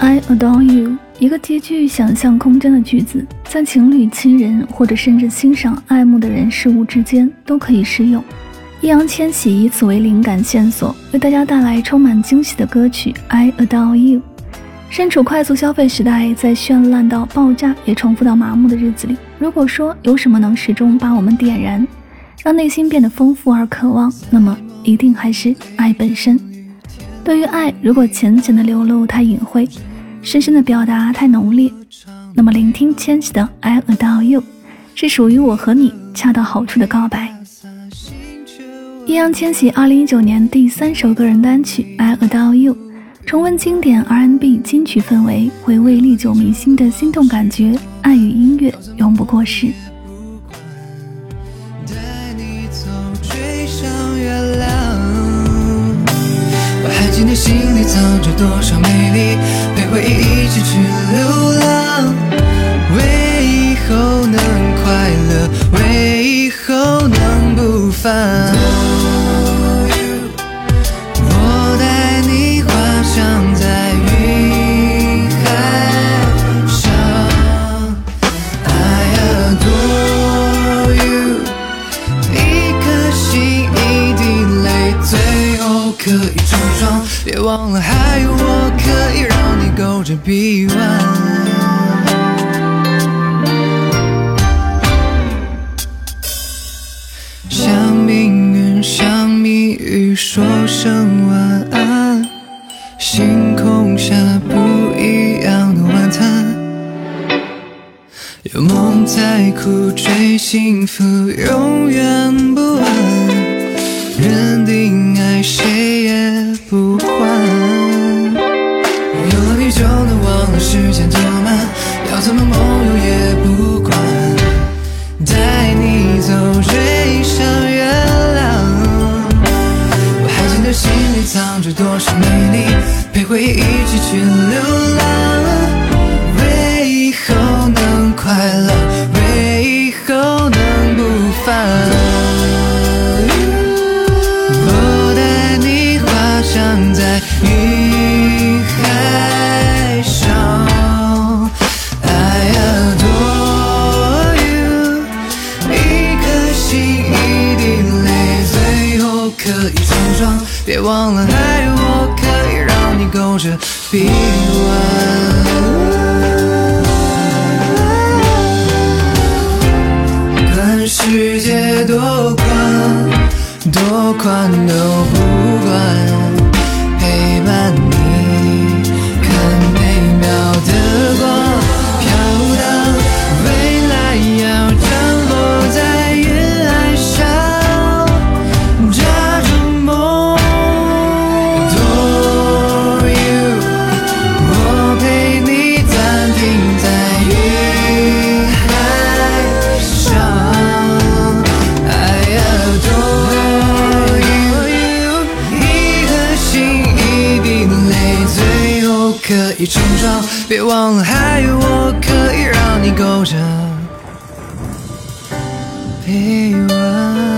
I adore you，一个极具想象空间的句子，在情侣、亲人或者甚至欣赏、爱慕的人事物之间都可以适用。易烊千玺以此为灵感线索，为大家带来充满惊喜的歌曲《I adore you》。身处快速消费时代，在绚烂到爆炸也重复到麻木的日子里，如果说有什么能始终把我们点燃，让内心变得丰富而渴望，那么一定还是爱本身。对于爱，如果浅浅的流露太隐晦，深深的表达太浓烈，那么聆听千玺的《I Adore You》，是属于我和你恰到好处的告白。易烊千玺二零一九年第三首个人单曲《I Adore You》，重温经典 R&B 金曲氛围，回味历久弥新的心动感觉，爱与音乐永不过时。你的心里藏着多少美丽，陪回忆一起去流浪。为以后能快乐，为以后能不烦。可以成双，别忘了还有我可以让你勾着臂弯。向命运，向谜语说声晚安。星空下不一样的晚餐。有梦在苦追，幸福永远不晚。认定爱谁也？不换，有了你就能忘了时间多慢，要怎么梦游也不管，带你走追上月亮。我还记得心里藏着多少美丽，陪回忆一起去流浪，可以成双。别忘了，还有我可以让你勾着臂弯。看世界多宽，多宽都不管。成双，别忘了还有我可以让你勾着臂弯。